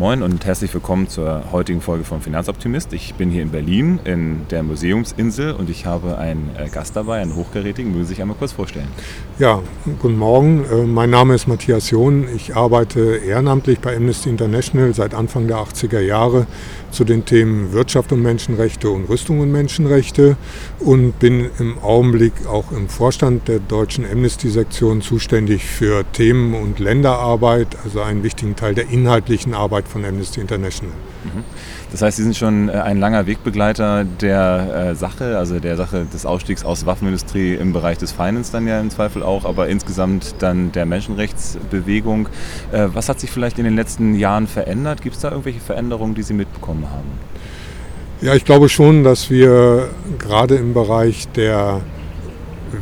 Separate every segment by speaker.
Speaker 1: Moin und herzlich willkommen zur heutigen Folge vom Finanzoptimist. Ich bin hier in Berlin in der Museumsinsel und ich habe einen äh, Gast dabei, einen Hochgerätigen. Mögen Sie sich einmal kurz vorstellen?
Speaker 2: Ja, guten Morgen. Äh, mein Name ist Matthias John. Ich arbeite ehrenamtlich bei Amnesty International seit Anfang der 80er Jahre zu den Themen Wirtschaft und Menschenrechte und Rüstung und Menschenrechte und bin im Augenblick auch im Vorstand der deutschen Amnesty-Sektion zuständig für Themen und Länderarbeit, also einen wichtigen Teil der inhaltlichen Arbeit von Amnesty International.
Speaker 1: Mhm. Das heißt, Sie sind schon äh, ein langer Wegbegleiter der äh, Sache, also der Sache des Ausstiegs aus Waffenindustrie im Bereich des Finance dann ja im Zweifel auch, aber insgesamt dann der Menschenrechtsbewegung. Äh, was hat sich vielleicht in den letzten Jahren verändert? Gibt es da irgendwelche Veränderungen, die Sie mitbekommen haben?
Speaker 2: Ja, ich glaube schon, dass wir gerade im Bereich der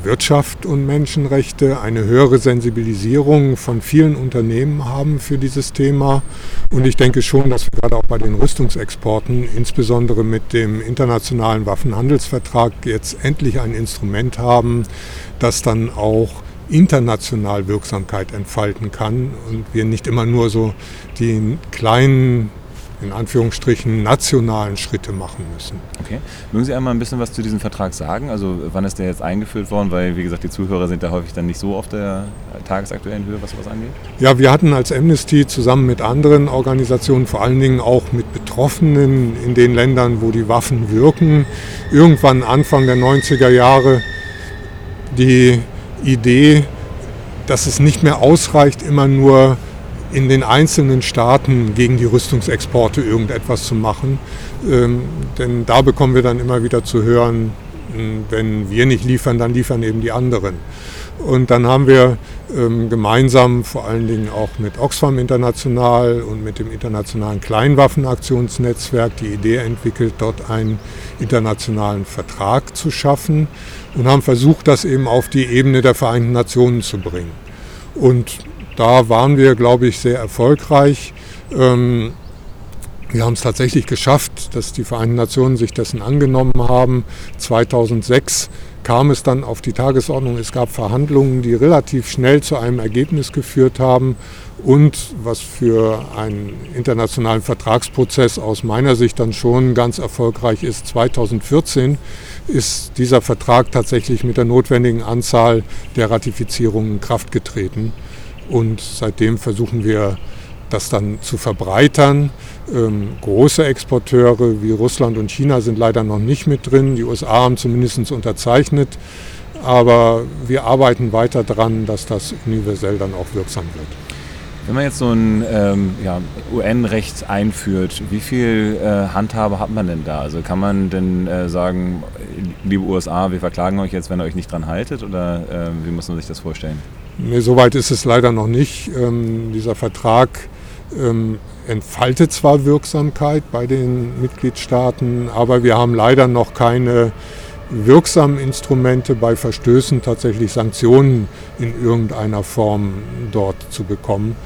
Speaker 2: Wirtschaft und Menschenrechte, eine höhere Sensibilisierung von vielen Unternehmen haben für dieses Thema. Und ich denke schon, dass wir gerade auch bei den Rüstungsexporten, insbesondere mit dem internationalen Waffenhandelsvertrag, jetzt endlich ein Instrument haben, das dann auch international Wirksamkeit entfalten kann und wir nicht immer nur so die kleinen in Anführungsstrichen nationalen Schritte machen müssen.
Speaker 1: Okay. Mögen Sie einmal ein bisschen was zu diesem Vertrag sagen? Also wann ist der jetzt eingeführt worden? Weil, wie gesagt, die Zuhörer sind da häufig dann nicht so auf der tagesaktuellen Höhe, was sowas angeht.
Speaker 2: Ja, wir hatten als Amnesty zusammen mit anderen Organisationen, vor allen Dingen auch mit Betroffenen in den Ländern, wo die Waffen wirken, irgendwann Anfang der 90er Jahre die Idee, dass es nicht mehr ausreicht, immer nur in den einzelnen Staaten gegen die Rüstungsexporte irgendetwas zu machen. Ähm, denn da bekommen wir dann immer wieder zu hören, hm, wenn wir nicht liefern, dann liefern eben die anderen. Und dann haben wir ähm, gemeinsam vor allen Dingen auch mit Oxfam International und mit dem internationalen Kleinwaffenaktionsnetzwerk die Idee entwickelt, dort einen internationalen Vertrag zu schaffen und haben versucht, das eben auf die Ebene der Vereinten Nationen zu bringen. Und da waren wir, glaube ich, sehr erfolgreich. Ähm, wir haben es tatsächlich geschafft, dass die Vereinten Nationen sich dessen angenommen haben. 2006 kam es dann auf die Tagesordnung. Es gab Verhandlungen, die relativ schnell zu einem Ergebnis geführt haben. Und was für einen internationalen Vertragsprozess aus meiner Sicht dann schon ganz erfolgreich ist, 2014 ist dieser Vertrag tatsächlich mit der notwendigen Anzahl der Ratifizierungen in Kraft getreten. Und seitdem versuchen wir das dann zu verbreitern. Ähm, große Exporteure wie Russland und China sind leider noch nicht mit drin. Die USA haben zumindest unterzeichnet. Aber wir arbeiten weiter daran, dass das universell dann auch wirksam wird.
Speaker 1: Wenn man jetzt so ein ähm, ja, UN-Recht einführt, wie viel äh, Handhabe hat man denn da? Also kann man denn äh, sagen, liebe USA, wir verklagen euch jetzt, wenn ihr euch nicht dran haltet? Oder äh, wie muss man sich das vorstellen?
Speaker 2: Nee, soweit ist es leider noch nicht. Ähm, dieser Vertrag ähm, entfaltet zwar Wirksamkeit bei den Mitgliedstaaten, aber wir haben leider noch keine wirksamen Instrumente bei Verstößen tatsächlich Sanktionen in irgendeiner Form dort zu bekommen.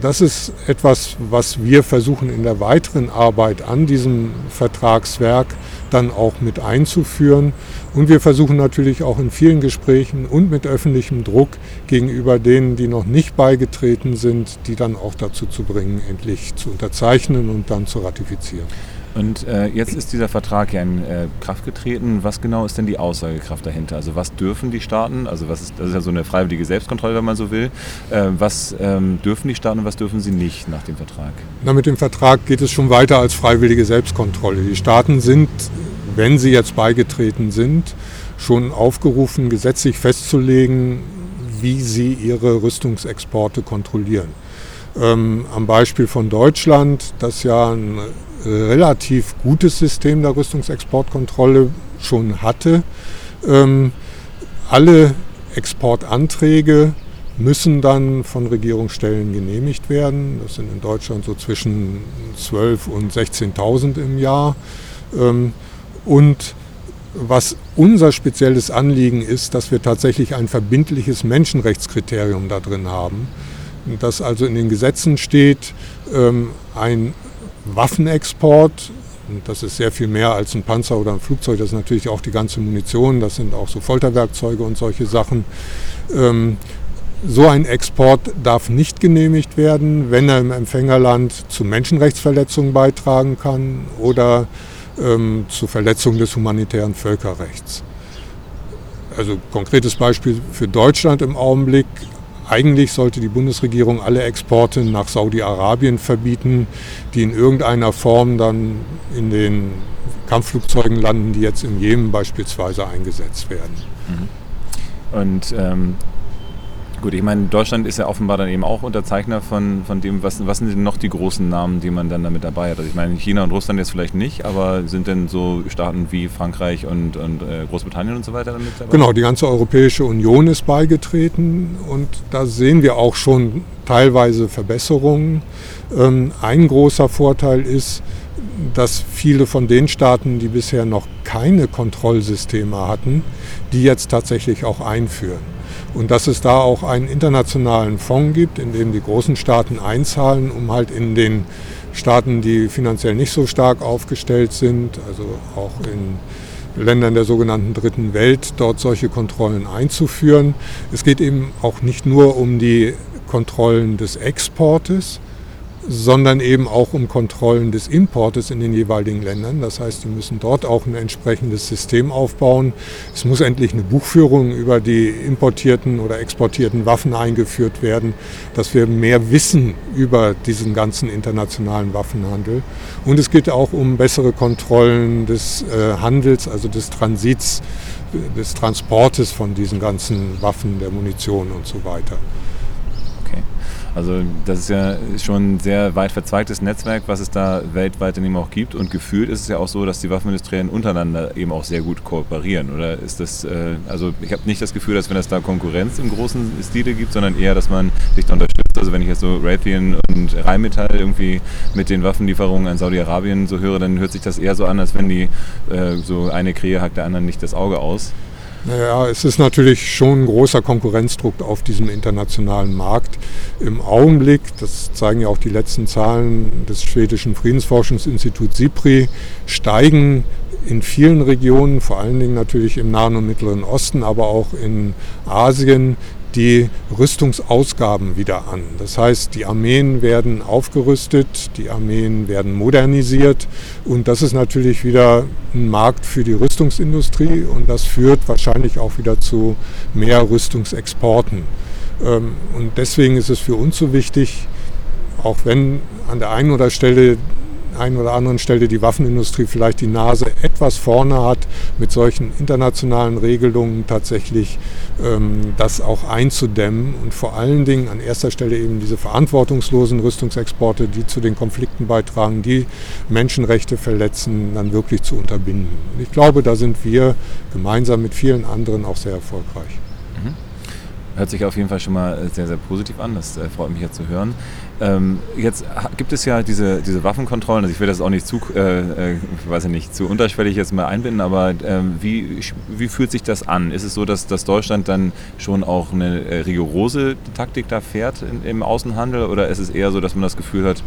Speaker 2: Das ist etwas, was wir versuchen in der weiteren Arbeit an diesem Vertragswerk dann auch mit einzuführen. Und wir versuchen natürlich auch in vielen Gesprächen und mit öffentlichem Druck gegenüber denen, die noch nicht beigetreten sind, die dann auch dazu zu bringen, endlich zu unterzeichnen und dann zu ratifizieren.
Speaker 1: Und äh, jetzt ist dieser Vertrag ja in äh, Kraft getreten. Was genau ist denn die Aussagekraft dahinter? Also was dürfen die Staaten? Also was ist, das ist ja so eine freiwillige Selbstkontrolle, wenn man so will. Äh, was ähm, dürfen die Staaten und was dürfen sie nicht nach dem Vertrag?
Speaker 2: Na, mit dem Vertrag geht es schon weiter als freiwillige Selbstkontrolle. Die Staaten sind, wenn sie jetzt beigetreten sind, schon aufgerufen, gesetzlich festzulegen, wie sie ihre Rüstungsexporte kontrollieren. Ähm, am Beispiel von Deutschland, das ja ein relativ gutes System der Rüstungsexportkontrolle schon hatte. Ähm, alle Exportanträge müssen dann von Regierungsstellen genehmigt werden. Das sind in Deutschland so zwischen 12.000 und 16.000 im Jahr. Ähm, und was unser spezielles Anliegen ist, dass wir tatsächlich ein verbindliches Menschenrechtskriterium da drin haben, dass also in den Gesetzen steht, ähm, ein Waffenexport. Das ist sehr viel mehr als ein Panzer oder ein Flugzeug. Das ist natürlich auch die ganze Munition. Das sind auch so Folterwerkzeuge und solche Sachen. Ähm, so ein Export darf nicht genehmigt werden, wenn er im Empfängerland zu Menschenrechtsverletzungen beitragen kann oder ähm, zu Verletzungen des humanitären Völkerrechts. Also konkretes Beispiel für Deutschland im Augenblick. Eigentlich sollte die Bundesregierung alle Exporte nach Saudi-Arabien verbieten, die in irgendeiner Form dann in den Kampfflugzeugen landen, die jetzt im Jemen beispielsweise eingesetzt werden.
Speaker 1: Mhm. Und ähm, Gut, ich meine, Deutschland ist ja offenbar dann eben auch Unterzeichner von, von dem, was, was sind denn noch die großen Namen, die man dann damit dabei hat? Also ich meine, China und Russland jetzt vielleicht nicht, aber sind denn so Staaten wie Frankreich und, und äh, Großbritannien und so weiter damit dabei?
Speaker 2: Genau, die ganze Europäische Union ist beigetreten und da sehen wir auch schon teilweise Verbesserungen. Ähm, ein großer Vorteil ist, dass viele von den Staaten, die bisher noch keine Kontrollsysteme hatten, die jetzt tatsächlich auch einführen. Und dass es da auch einen internationalen Fonds gibt, in dem die großen Staaten einzahlen, um halt in den Staaten, die finanziell nicht so stark aufgestellt sind, also auch in Ländern der sogenannten Dritten Welt, dort solche Kontrollen einzuführen. Es geht eben auch nicht nur um die Kontrollen des Exportes, sondern eben auch um Kontrollen des Importes in den jeweiligen Ländern. Das heißt, die müssen dort auch ein entsprechendes System aufbauen. Es muss endlich eine Buchführung über die importierten oder exportierten Waffen eingeführt werden, dass wir mehr wissen über diesen ganzen internationalen Waffenhandel. Und es geht auch um bessere Kontrollen des äh, Handels, also des Transits, des Transportes von diesen ganzen Waffen, der Munition und so weiter.
Speaker 1: Also das ist ja schon ein sehr weit verzweigtes Netzwerk, was es da weltweit eben auch gibt. Und gefühlt ist es ja auch so, dass die Waffenindustrien untereinander eben auch sehr gut kooperieren. Oder ist das, äh, also ich habe nicht das Gefühl, dass wenn es da Konkurrenz im großen Stile gibt, sondern eher, dass man sich da unterstützt. Also wenn ich jetzt so Raytheon und Rheinmetall irgendwie mit den Waffenlieferungen an Saudi-Arabien so höre, dann hört sich das eher so an, als wenn die äh, so eine Krähe hackt der anderen nicht das Auge aus.
Speaker 2: Naja, es ist natürlich schon ein großer Konkurrenzdruck auf diesem internationalen Markt. Im Augenblick, das zeigen ja auch die letzten Zahlen des schwedischen Friedensforschungsinstituts SIPRI, steigen in vielen Regionen, vor allen Dingen natürlich im Nahen und Mittleren Osten, aber auch in Asien, die Rüstungsausgaben wieder an. Das heißt, die Armeen werden aufgerüstet, die Armeen werden modernisiert und das ist natürlich wieder ein Markt für die Rüstungsindustrie und das führt wahrscheinlich auch wieder zu mehr Rüstungsexporten. Ähm, und deswegen ist es für uns so wichtig, auch wenn an der einen oder Stelle einen oder anderen Stelle die Waffenindustrie vielleicht die Nase etwas vorne hat, mit solchen internationalen Regelungen tatsächlich ähm, das auch einzudämmen und vor allen Dingen an erster Stelle eben diese verantwortungslosen Rüstungsexporte, die zu den Konflikten beitragen, die Menschenrechte verletzen, dann wirklich zu unterbinden. Und ich glaube, da sind wir gemeinsam mit vielen anderen auch sehr erfolgreich.
Speaker 1: Hört sich auf jeden Fall schon mal sehr, sehr positiv an. Das äh, freut mich ja zu hören. Ähm, jetzt gibt es ja diese, diese Waffenkontrollen. Also ich will das auch nicht zu, äh, äh, weiß ich nicht, zu unterschwellig jetzt mal einbinden, aber ähm, wie, wie fühlt sich das an? Ist es so, dass, dass Deutschland dann schon auch eine äh, rigorose Taktik da fährt in, im Außenhandel oder ist es eher so, dass man das Gefühl hat,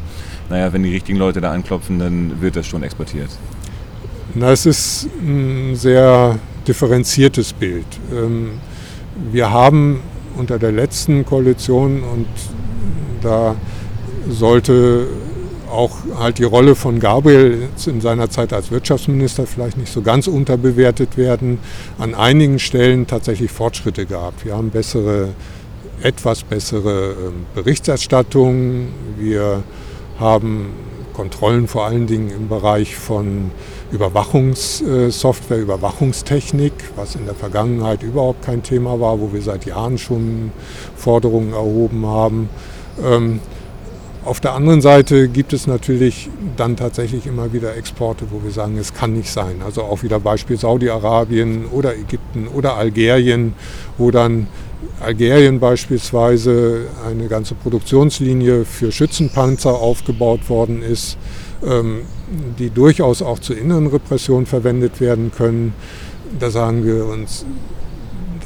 Speaker 1: naja, wenn die richtigen Leute da anklopfen, dann wird das schon exportiert?
Speaker 2: Na, es ist ein sehr differenziertes Bild. Ähm, wir haben unter der letzten Koalition und da sollte auch halt die Rolle von Gabriel in seiner Zeit als Wirtschaftsminister vielleicht nicht so ganz unterbewertet werden. An einigen Stellen tatsächlich Fortschritte gehabt. Wir haben bessere, etwas bessere ähm, Berichterstattung. Wir haben Kontrollen vor allen Dingen im Bereich von Überwachungssoftware, Überwachungstechnik, was in der Vergangenheit überhaupt kein Thema war, wo wir seit Jahren schon Forderungen erhoben haben. Ähm, auf der anderen Seite gibt es natürlich dann tatsächlich immer wieder Exporte, wo wir sagen, es kann nicht sein. Also auch wieder Beispiel Saudi-Arabien oder Ägypten oder Algerien, wo dann Algerien beispielsweise eine ganze Produktionslinie für Schützenpanzer aufgebaut worden ist, ähm, die durchaus auch zur inneren Repression verwendet werden können. Da sagen wir uns,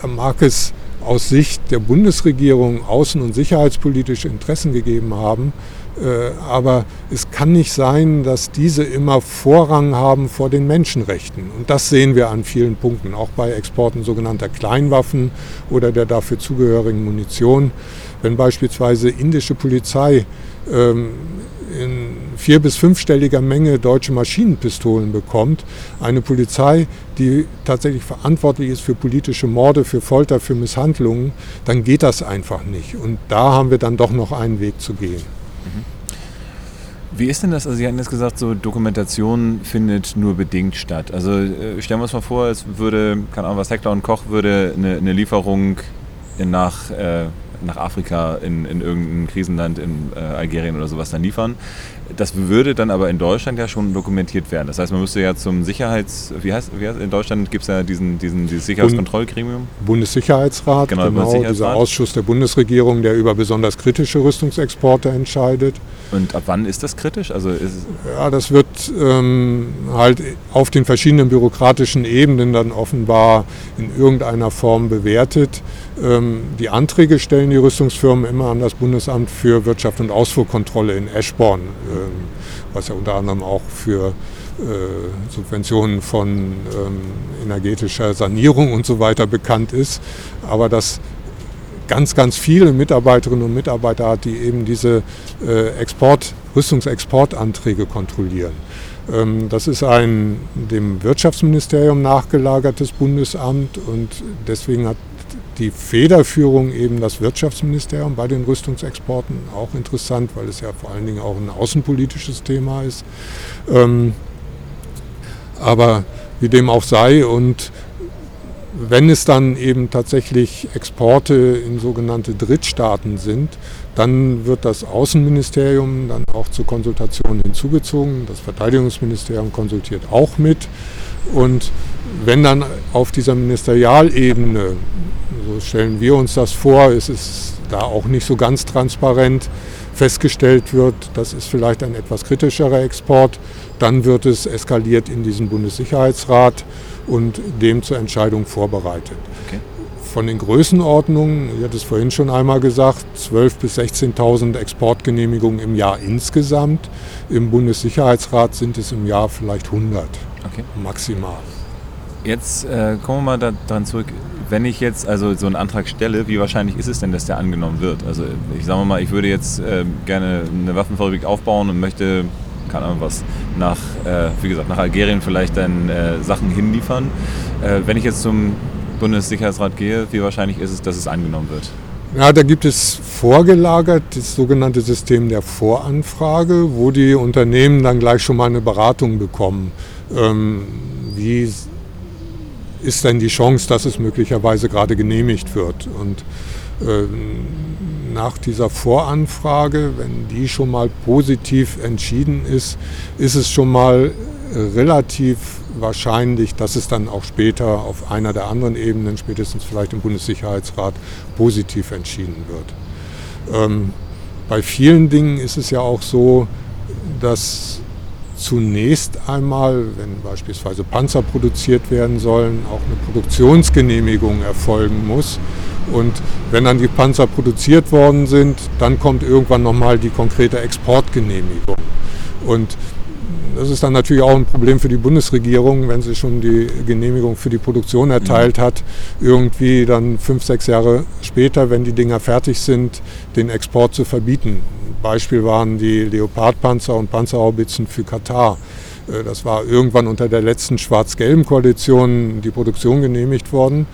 Speaker 2: da mag es aus Sicht der Bundesregierung außen- und sicherheitspolitische Interessen gegeben haben, aber es kann nicht sein, dass diese immer Vorrang haben vor den Menschenrechten. Und das sehen wir an vielen Punkten, auch bei Exporten sogenannter Kleinwaffen oder der dafür zugehörigen Munition. Wenn beispielsweise indische Polizei ähm, in vier- bis fünfstelliger Menge deutsche Maschinenpistolen bekommt, eine Polizei, die tatsächlich verantwortlich ist für politische Morde, für Folter, für Misshandlungen, dann geht das einfach nicht. Und da haben wir dann doch noch einen Weg zu gehen.
Speaker 1: Wie ist denn das? Also Sie hatten jetzt gesagt, so Dokumentation findet nur bedingt statt. Also äh, stellen wir uns mal vor, es würde, keine Ahnung was, Heckler und Koch würde eine, eine Lieferung nach äh, nach Afrika in, in irgendein Krisenland in äh, Algerien oder sowas dann liefern. Das würde dann aber in Deutschland ja schon dokumentiert werden. Das heißt, man müsste ja zum Sicherheits... Wie heißt, wie heißt in Deutschland gibt es ja diesen, diesen, dieses Sicherheitskontrollgremium?
Speaker 2: Bundessicherheitsrat, genau, genau Bundessicherheitsrat. dieser Ausschuss der Bundesregierung, der über besonders kritische Rüstungsexporte entscheidet.
Speaker 1: Und ab wann ist das kritisch? Also
Speaker 2: ja, das wird ähm, halt auf den verschiedenen bürokratischen Ebenen dann offenbar in irgendeiner Form bewertet. Ähm, die Anträge stellen die Rüstungsfirmen immer an das Bundesamt für Wirtschaft und Ausfuhrkontrolle in Eschborn, ähm, was ja unter anderem auch für äh, Subventionen von ähm, energetischer Sanierung und so weiter bekannt ist. Aber das ganz, ganz viele Mitarbeiterinnen und Mitarbeiter hat, die eben diese äh, Export, Rüstungsexportanträge kontrollieren. Ähm, das ist ein dem Wirtschaftsministerium nachgelagertes Bundesamt und deswegen hat die Federführung eben das Wirtschaftsministerium bei den Rüstungsexporten auch interessant, weil es ja vor allen Dingen auch ein außenpolitisches Thema ist. Ähm, aber wie dem auch sei und wenn es dann eben tatsächlich Exporte in sogenannte Drittstaaten sind, dann wird das Außenministerium dann auch zur Konsultation hinzugezogen. Das Verteidigungsministerium konsultiert auch mit. Und wenn dann auf dieser Ministerialebene, so stellen wir uns das vor, ist es da auch nicht so ganz transparent, festgestellt wird, das ist vielleicht ein etwas kritischerer Export, dann wird es eskaliert in diesen Bundessicherheitsrat und dem zur Entscheidung vorbereitet. Okay. Von den Größenordnungen, ich hatte es vorhin schon einmal gesagt, 12.000 bis 16.000 Exportgenehmigungen im Jahr insgesamt. Im Bundessicherheitsrat sind es im Jahr vielleicht 100 okay. maximal.
Speaker 1: Jetzt äh, kommen wir mal daran zurück, wenn ich jetzt also so einen Antrag stelle, wie wahrscheinlich ist es denn, dass der angenommen wird? Also ich sage mal, ich würde jetzt äh, gerne eine Waffenfabrik aufbauen und möchte, keine Ahnung was, nach, äh, wie gesagt, nach Algerien vielleicht dann äh, Sachen hinliefern. Äh, wenn ich jetzt zum Bundessicherheitsrat gehe, wie wahrscheinlich ist es, dass es angenommen wird?
Speaker 2: Ja, da gibt es vorgelagert das sogenannte System der Voranfrage, wo die Unternehmen dann gleich schon mal eine Beratung bekommen. Ähm, wie ist denn die Chance, dass es möglicherweise gerade genehmigt wird. Und äh, nach dieser Voranfrage, wenn die schon mal positiv entschieden ist, ist es schon mal relativ wahrscheinlich, dass es dann auch später auf einer der anderen Ebenen, spätestens vielleicht im Bundessicherheitsrat, positiv entschieden wird. Ähm, bei vielen Dingen ist es ja auch so, dass zunächst einmal, wenn beispielsweise Panzer produziert werden sollen, auch eine Produktionsgenehmigung erfolgen muss. Und wenn dann die Panzer produziert worden sind, dann kommt irgendwann nochmal die konkrete Exportgenehmigung. Und das ist dann natürlich auch ein Problem für die Bundesregierung, wenn sie schon die Genehmigung für die Produktion erteilt hat, irgendwie dann fünf, sechs Jahre später, wenn die Dinger fertig sind, den Export zu verbieten. Beispiel waren die Leopardpanzer und Panzerhaubitzen für Katar. Äh, das war irgendwann unter der letzten schwarz-gelben Koalition die Produktion genehmigt worden.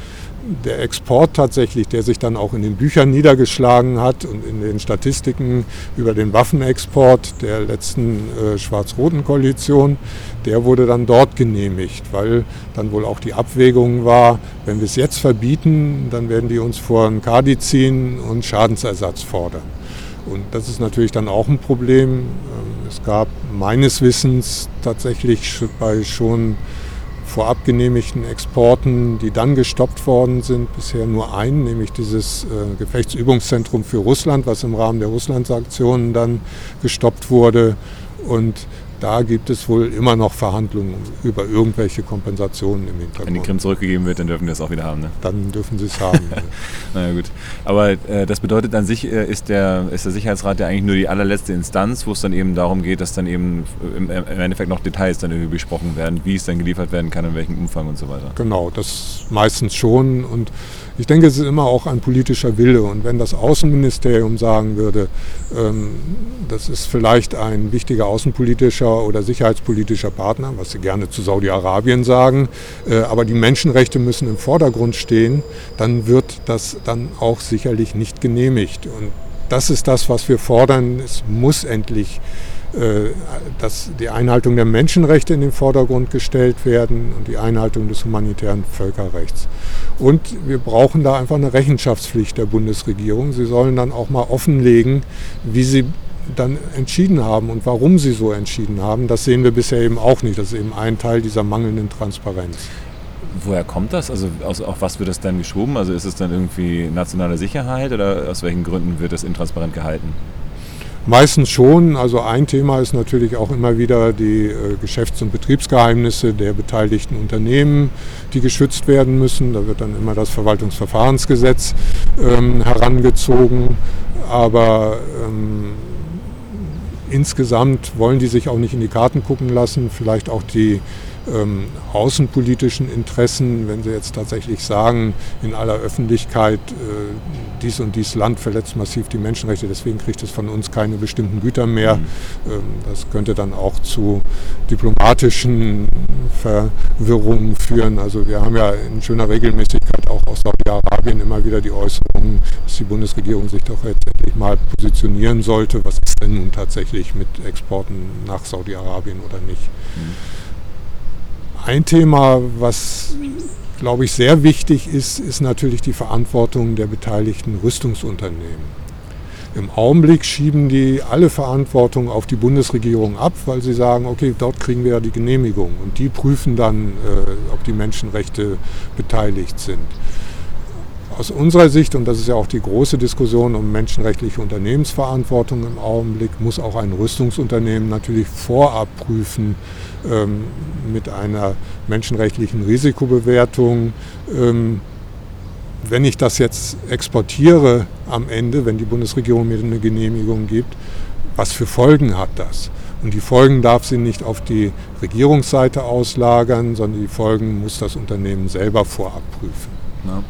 Speaker 2: Der Export tatsächlich, der sich dann auch in den Büchern niedergeschlagen hat und in den Statistiken über den Waffenexport der letzten äh, schwarz-roten Koalition, der wurde dann dort genehmigt, weil dann wohl auch die Abwägung war, wenn wir es jetzt verbieten, dann werden die uns vor ein Kadi ziehen und Schadensersatz fordern. Und das ist natürlich dann auch ein Problem. Ähm, es gab meines Wissens tatsächlich bei schon vorab genehmigten Exporten, die dann gestoppt worden sind, bisher nur einen, nämlich dieses äh, Gefechtsübungszentrum für Russland, was im Rahmen der Russland-Sanktionen dann gestoppt wurde. Und da gibt es wohl immer noch Verhandlungen über irgendwelche Kompensationen im Hintergrund.
Speaker 1: Wenn die Krim zurückgegeben wird, dann dürfen wir es auch wieder haben. Ne?
Speaker 2: Dann dürfen sie es haben.
Speaker 1: naja gut. Aber äh, das bedeutet an sich, äh, ist, der, ist der Sicherheitsrat ja eigentlich nur die allerletzte Instanz, wo es dann eben darum geht, dass dann eben im, im Endeffekt noch Details dann irgendwie besprochen werden, wie es dann geliefert werden kann, in welchem Umfang und so weiter.
Speaker 2: Genau, das meistens schon. Und ich denke, es ist immer auch ein politischer Wille. Und wenn das Außenministerium sagen würde, ähm, das ist vielleicht ein wichtiger außenpolitischer oder sicherheitspolitischer Partner, was sie gerne zu Saudi-Arabien sagen, äh, aber die Menschenrechte müssen im Vordergrund stehen, dann wird das dann auch sicherlich nicht genehmigt. Und das ist das, was wir fordern. Es muss endlich äh, dass die Einhaltung der Menschenrechte in den Vordergrund gestellt werden und die Einhaltung des humanitären Völkerrechts. Und wir brauchen da einfach eine Rechenschaftspflicht der Bundesregierung. Sie sollen dann auch mal offenlegen, wie sie dann entschieden haben und warum sie so entschieden haben. Das sehen wir bisher eben auch nicht. Das ist eben ein Teil dieser mangelnden Transparenz.
Speaker 1: Woher kommt das? Also aus, auf was wird das dann geschoben? Also ist es dann irgendwie nationale Sicherheit oder aus welchen Gründen wird das intransparent gehalten?
Speaker 2: Meistens schon. Also ein Thema ist natürlich auch immer wieder die äh, Geschäfts- und Betriebsgeheimnisse der beteiligten Unternehmen, die geschützt werden müssen. Da wird dann immer das Verwaltungsverfahrensgesetz ähm, herangezogen. Aber ähm, insgesamt wollen die sich auch nicht in die Karten gucken lassen. Vielleicht auch die ähm, außenpolitischen Interessen, wenn Sie jetzt tatsächlich sagen, in aller Öffentlichkeit, äh, dies und dies Land verletzt massiv die Menschenrechte, deswegen kriegt es von uns keine bestimmten Güter mehr. Mhm. Ähm, das könnte dann auch zu diplomatischen Verwirrungen führen. Also wir haben ja in schöner Regelmäßigkeit auch aus Saudi-Arabien immer wieder die Äußerungen, dass die Bundesregierung sich doch jetzt endlich mal positionieren sollte. Was ist denn nun tatsächlich mit Exporten nach Saudi-Arabien oder nicht? Mhm. Ein Thema, was, glaube ich, sehr wichtig ist, ist natürlich die Verantwortung der beteiligten Rüstungsunternehmen. Im Augenblick schieben die alle Verantwortung auf die Bundesregierung ab, weil sie sagen, okay, dort kriegen wir ja die Genehmigung und die prüfen dann, äh, ob die Menschenrechte beteiligt sind. Aus unserer Sicht, und das ist ja auch die große Diskussion um menschenrechtliche Unternehmensverantwortung im Augenblick, muss auch ein Rüstungsunternehmen natürlich vorab prüfen ähm, mit einer menschenrechtlichen Risikobewertung. Ähm, wenn ich das jetzt exportiere am Ende, wenn die Bundesregierung mir eine Genehmigung gibt, was für Folgen hat das? Und die Folgen darf sie nicht auf die Regierungsseite auslagern, sondern die Folgen muss das Unternehmen selber vorab prüfen.
Speaker 1: Ja.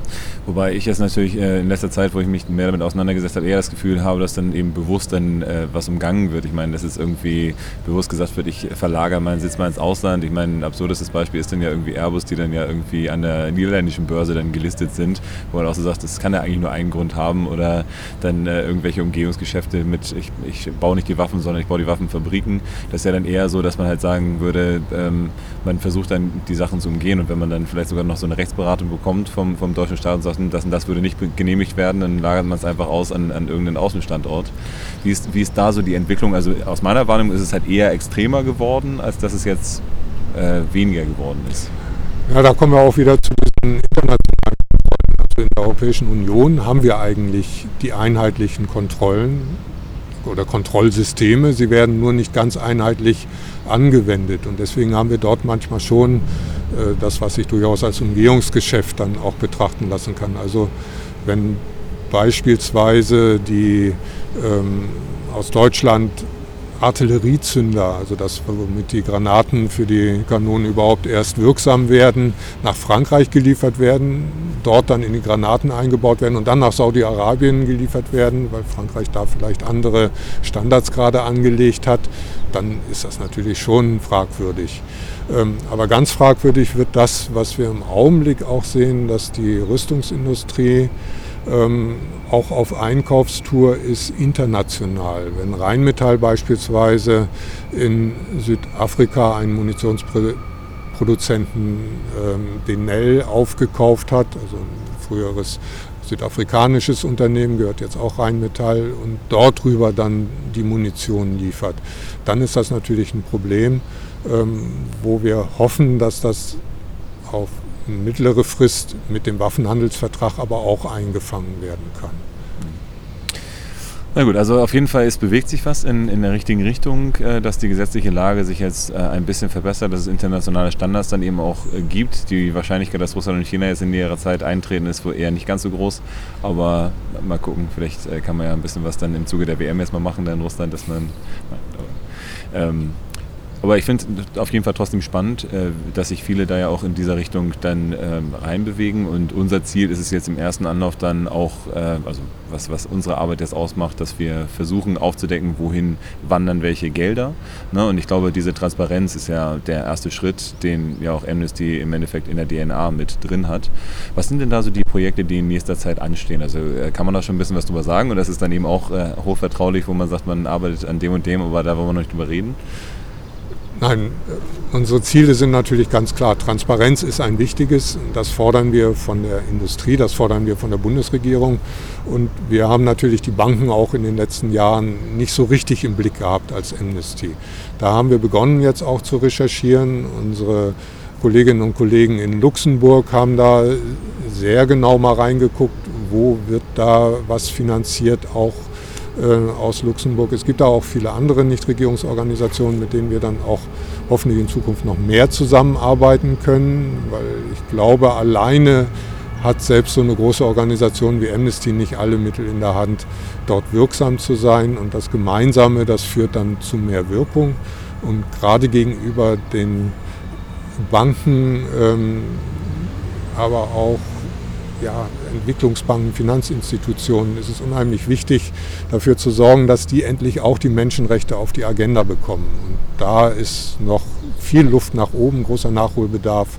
Speaker 1: Wobei ich jetzt natürlich äh, in letzter Zeit, wo ich mich mehr damit auseinandergesetzt habe, eher das Gefühl habe, dass dann eben bewusst dann äh, was umgangen wird. Ich meine, dass es irgendwie bewusst gesagt wird, ich verlagere meinen Sitz mal ins Ausland. Ich meine, ein absurdestes Beispiel ist dann ja irgendwie Airbus, die dann ja irgendwie an der niederländischen Börse dann gelistet sind, wo man auch so sagt, das kann ja eigentlich nur einen Grund haben oder dann äh, irgendwelche Umgehungsgeschäfte mit, ich, ich baue nicht die Waffen, sondern ich baue die Waffenfabriken. Das ist ja dann eher so, dass man halt sagen würde, ähm, man versucht dann die Sachen zu umgehen und wenn man dann vielleicht sogar noch so eine Rechtsberatung bekommt vom, vom deutschen Staat und sagt, hm, das und das würde nicht genehmigt werden, dann lagert man es einfach aus an, an irgendeinen Außenstandort. Wie ist, wie ist da so die Entwicklung? Also aus meiner Wahrnehmung ist es halt eher extremer geworden, als dass es jetzt äh, weniger geworden ist.
Speaker 2: Ja, da kommen wir auch wieder zu diesen internationalen Kontrollen. Also in der Europäischen Union haben wir eigentlich die einheitlichen Kontrollen oder Kontrollsysteme. Sie werden nur nicht ganz einheitlich angewendet. Und deswegen haben wir dort manchmal schon äh, das, was sich durchaus als Umgehungsgeschäft dann auch betrachten lassen kann. Also wenn beispielsweise die ähm, aus Deutschland Artilleriezünder, also das, womit die Granaten für die Kanonen überhaupt erst wirksam werden, nach Frankreich geliefert werden, dort dann in die Granaten eingebaut werden und dann nach Saudi-Arabien geliefert werden, weil Frankreich da vielleicht andere Standards gerade angelegt hat, dann ist das natürlich schon fragwürdig. Ähm, aber ganz fragwürdig wird das, was wir im Augenblick auch sehen, dass die Rüstungsindustrie ähm, auch auf Einkaufstour ist international. Wenn Rheinmetall beispielsweise in Südafrika einen Munitionsproduzenten ähm, den Nell aufgekauft hat, also ein früheres südafrikanisches Unternehmen, gehört jetzt auch Rheinmetall und dort drüber dann die Munition liefert, dann ist das natürlich ein Problem, ähm, wo wir hoffen, dass das auf mittlere Frist mit dem Waffenhandelsvertrag aber auch eingefangen werden kann.
Speaker 1: Na gut, also auf jeden Fall, es bewegt sich was in, in der richtigen Richtung, äh, dass die gesetzliche Lage sich jetzt äh, ein bisschen verbessert, dass es internationale Standards dann eben auch äh, gibt. Die Wahrscheinlichkeit, dass Russland und China jetzt in näherer Zeit eintreten, ist wohl eher nicht ganz so groß. Aber mal gucken, vielleicht kann man ja ein bisschen was dann im Zuge der WM jetzt mal machen, da in Russland, dass man. Ähm, aber ich finde es auf jeden Fall trotzdem spannend, äh, dass sich viele da ja auch in dieser Richtung dann ähm, reinbewegen. Und unser Ziel ist es jetzt im ersten Anlauf dann auch, äh, also was, was unsere Arbeit jetzt ausmacht, dass wir versuchen aufzudecken, wohin wandern welche Gelder. Ne? Und ich glaube, diese Transparenz ist ja der erste Schritt, den ja auch Amnesty im Endeffekt in der DNA mit drin hat. Was sind denn da so die Projekte, die in nächster Zeit anstehen? Also äh, kann man da schon ein bisschen was drüber sagen? Und das ist dann eben auch hochvertraulich, wo man sagt, man arbeitet an dem und dem, aber da wollen wir noch nicht drüber reden?
Speaker 2: Nein, unsere Ziele sind natürlich ganz klar. Transparenz ist ein wichtiges. Das fordern wir von der Industrie, das fordern wir von der Bundesregierung. Und wir haben natürlich die Banken auch in den letzten Jahren nicht so richtig im Blick gehabt als Amnesty. Da haben wir begonnen jetzt auch zu recherchieren. Unsere Kolleginnen und Kollegen in Luxemburg haben da sehr genau mal reingeguckt, wo wird da was finanziert, auch äh, aus Luxemburg. Es gibt da auch viele andere Nichtregierungsorganisationen, mit denen wir dann auch hoffentlich in Zukunft noch mehr zusammenarbeiten können, weil ich glaube, alleine hat selbst so eine große Organisation wie Amnesty nicht alle Mittel in der Hand, dort wirksam zu sein. Und das Gemeinsame, das führt dann zu mehr Wirkung. Und gerade gegenüber den Banken, ähm, aber auch ja, Entwicklungsbanken, Finanzinstitutionen ist es unheimlich wichtig, dafür zu sorgen, dass die endlich auch die Menschenrechte auf die Agenda bekommen. Und da ist noch viel Luft nach oben, großer Nachholbedarf.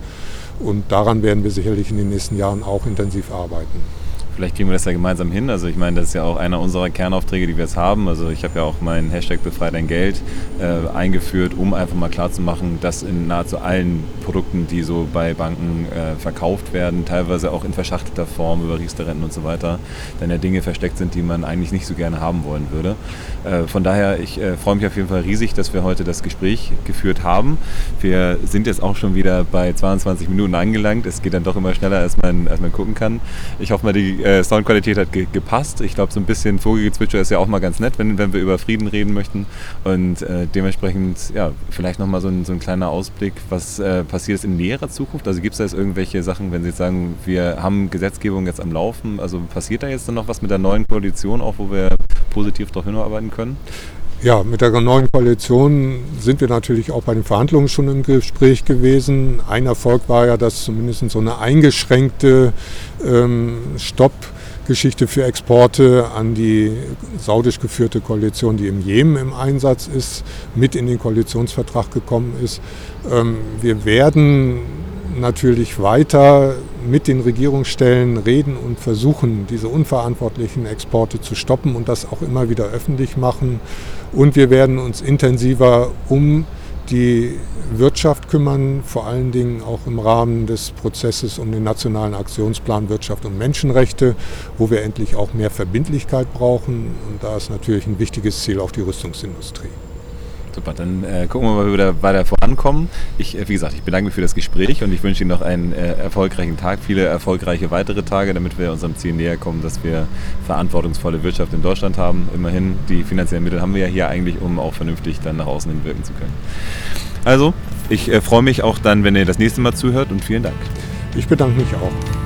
Speaker 2: Und daran werden wir sicherlich in den nächsten Jahren auch intensiv arbeiten.
Speaker 1: Vielleicht kriegen wir das ja gemeinsam hin. Also ich meine, das ist ja auch einer unserer Kernaufträge, die wir jetzt haben. Also ich habe ja auch meinen Hashtag Befrei dein Geld äh, eingeführt, um einfach mal klarzumachen, dass in nahezu allen Produkten, die so bei Banken äh, verkauft werden, teilweise auch in verschachtelter Form über Riester-Renten und so weiter, dann ja Dinge versteckt sind, die man eigentlich nicht so gerne haben wollen würde. Äh, von daher, ich äh, freue mich auf jeden Fall riesig, dass wir heute das Gespräch geführt haben. Wir sind jetzt auch schon wieder bei 22 Minuten angelangt. Es geht dann doch immer schneller, als man, als man gucken kann. Ich hoffe mal, die äh, Soundqualität hat ge gepasst. Ich glaube, so ein bisschen Vogelgezwitscher ist ja auch mal ganz nett, wenn, wenn wir über Frieden reden möchten. Und äh, dementsprechend, ja, vielleicht nochmal so ein, so ein kleiner Ausblick, was äh, passiert ist in näherer Zukunft? Also gibt es da jetzt irgendwelche Sachen, wenn Sie jetzt sagen, wir haben Gesetzgebung jetzt am Laufen, also passiert da jetzt dann noch was mit der neuen Koalition, auch wo wir positiv darauf hinarbeiten können?
Speaker 2: Ja, mit der neuen Koalition sind wir natürlich auch bei den Verhandlungen schon im Gespräch gewesen. Ein Erfolg war ja, dass zumindest so eine eingeschränkte ähm, Stoppgeschichte für Exporte an die saudisch geführte Koalition, die im Jemen im Einsatz ist, mit in den Koalitionsvertrag gekommen ist. Ähm, wir werden natürlich weiter mit den Regierungsstellen reden und versuchen, diese unverantwortlichen Exporte zu stoppen und das auch immer wieder öffentlich machen. Und wir werden uns intensiver um die Wirtschaft kümmern, vor allen Dingen auch im Rahmen des Prozesses um den nationalen Aktionsplan Wirtschaft und Menschenrechte, wo wir endlich auch mehr Verbindlichkeit brauchen. Und da ist natürlich ein wichtiges Ziel auch die Rüstungsindustrie.
Speaker 1: Super, dann äh, gucken wir mal, wie wir da weiter vorankommen. Ich, äh, wie gesagt, ich bedanke mich für das Gespräch und ich wünsche Ihnen noch einen äh, erfolgreichen Tag, viele erfolgreiche weitere Tage, damit wir unserem Ziel näher kommen, dass wir verantwortungsvolle Wirtschaft in Deutschland haben. Immerhin, die finanziellen Mittel haben wir ja hier eigentlich, um auch vernünftig dann nach außen hin wirken zu können. Also, ich äh, freue mich auch dann, wenn ihr das nächste Mal zuhört und vielen Dank.
Speaker 2: Ich bedanke mich auch.